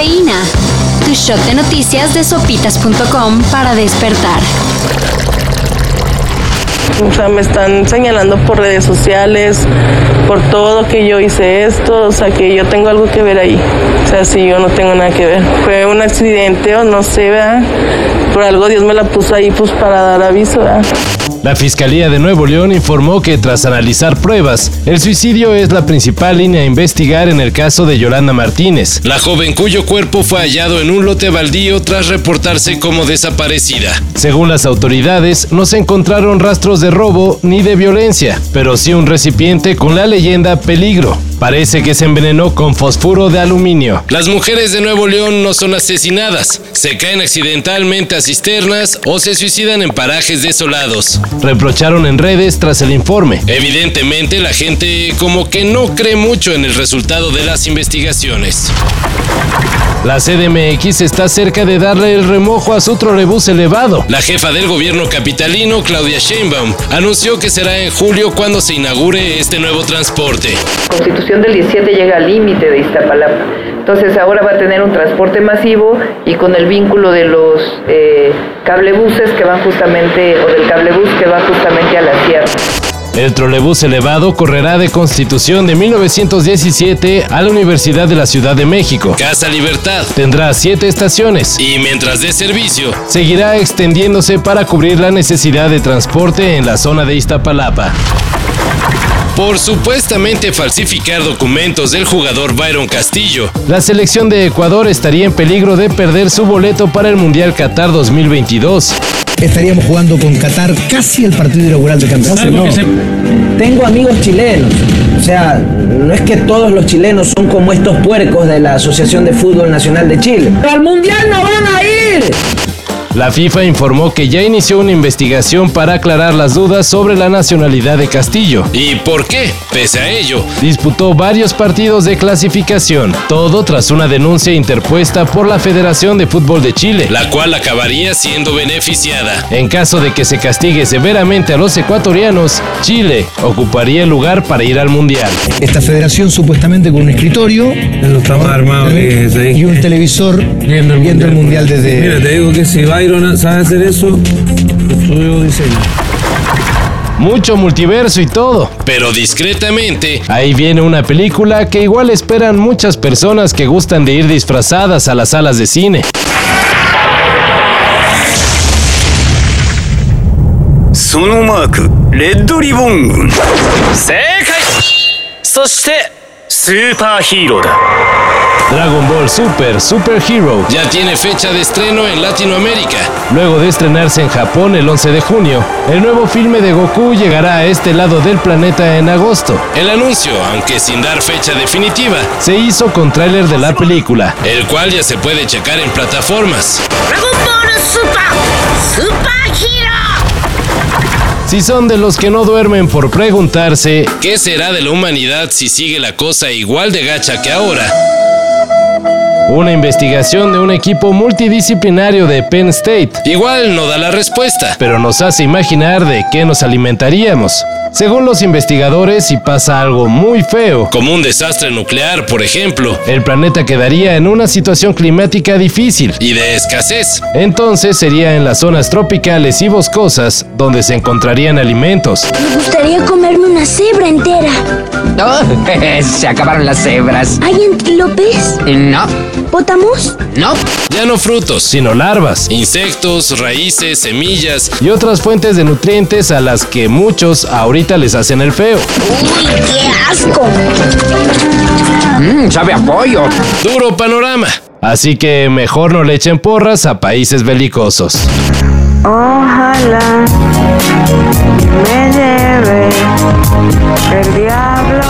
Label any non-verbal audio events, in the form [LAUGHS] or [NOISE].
Cafeína. Tu shot de noticias de sopitas.com para despertar. O sea, me están señalando por redes sociales, por todo que yo hice esto, o sea, que yo tengo algo que ver ahí. O sea, si yo no tengo nada que ver. Fue un accidente o no sé, ¿verdad? Por algo Dios me la puso ahí pues para dar aviso, ¿verdad? La Fiscalía de Nuevo León informó que tras analizar pruebas, el suicidio es la principal línea a investigar en el caso de Yolanda Martínez, la joven cuyo cuerpo fue hallado en un lote baldío tras reportarse como desaparecida. Según las autoridades, no se encontraron rastros de robo ni de violencia, pero sí un recipiente con la leyenda peligro. Parece que se envenenó con fosfuro de aluminio. Las mujeres de Nuevo León no son asesinadas, se caen accidentalmente a cisternas o se suicidan en parajes desolados. Reprocharon en redes tras el informe. Evidentemente la gente como que no cree mucho en el resultado de las investigaciones. La CDMX está cerca de darle el remojo a su trolebús elevado. La jefa del gobierno capitalino, Claudia Sheinbaum, anunció que será en julio cuando se inaugure este nuevo transporte. Constitución del 17 llega al límite de Iztapalapa. Entonces ahora va a tener un transporte masivo y con el vínculo de los eh, cablebuses que van justamente, o del cablebús que va justamente a la sierra. El trolebús elevado correrá de Constitución de 1917 a la Universidad de la Ciudad de México. Casa Libertad tendrá siete estaciones y mientras dé servicio, seguirá extendiéndose para cubrir la necesidad de transporte en la zona de Iztapalapa por supuestamente falsificar documentos del jugador Byron Castillo. La selección de Ecuador estaría en peligro de perder su boleto para el Mundial Qatar 2022. Estaríamos jugando con Qatar casi el partido inaugural de campeonato. Tengo amigos chilenos. O sea, no es que todos los chilenos son como estos puercos de la Asociación de Fútbol Nacional de Chile. ¡Al Mundial no van a ir! La FIFA informó que ya inició una investigación para aclarar las dudas sobre la nacionalidad de Castillo. ¿Y por qué? Pese a ello, disputó varios partidos de clasificación, todo tras una denuncia interpuesta por la Federación de Fútbol de Chile, la cual acabaría siendo beneficiada. En caso de que se castigue severamente a los ecuatorianos, Chile ocuparía el lugar para ir al Mundial. Esta federación supuestamente con un escritorio y un televisor viendo el Mundial, desde... Mira, te digo que si va Sabe hacer eso, estudio diseño. Mucho multiverso y todo, pero discretamente. Ahí viene una película que igual esperan muchas personas que gustan de ir disfrazadas a las salas de cine. Red Ribbon Dragon Ball Super Super Hero ya tiene fecha de estreno en Latinoamérica. Luego de estrenarse en Japón el 11 de junio, el nuevo filme de Goku llegará a este lado del planeta en agosto. El anuncio, aunque sin dar fecha definitiva, se hizo con tráiler de la película, el cual ya se puede checar en plataformas. Dragon Ball Super Super Hero. Si son de los que no duermen por preguntarse, ¿qué será de la humanidad si sigue la cosa igual de gacha que ahora? Una investigación de un equipo multidisciplinario de Penn State. Igual no da la respuesta, pero nos hace imaginar de qué nos alimentaríamos. Según los investigadores, si pasa algo muy feo, como un desastre nuclear, por ejemplo, el planeta quedaría en una situación climática difícil y de escasez. Entonces sería en las zonas tropicales y boscosas donde se encontrarían alimentos. Me gustaría comerme una cebra entera. No, [LAUGHS] se acabaron las cebras. ¿Hay antílopes? No. ¿Pótamos? No. Ya no frutos, sino larvas, insectos, raíces, semillas y otras fuentes de nutrientes a las que muchos ahorita les hacen el feo. ¡Uy, qué asco! Mmm, sabe a pollo. Duro panorama. Así que mejor no le echen porras a países belicosos. Ojalá me lleve el diablo.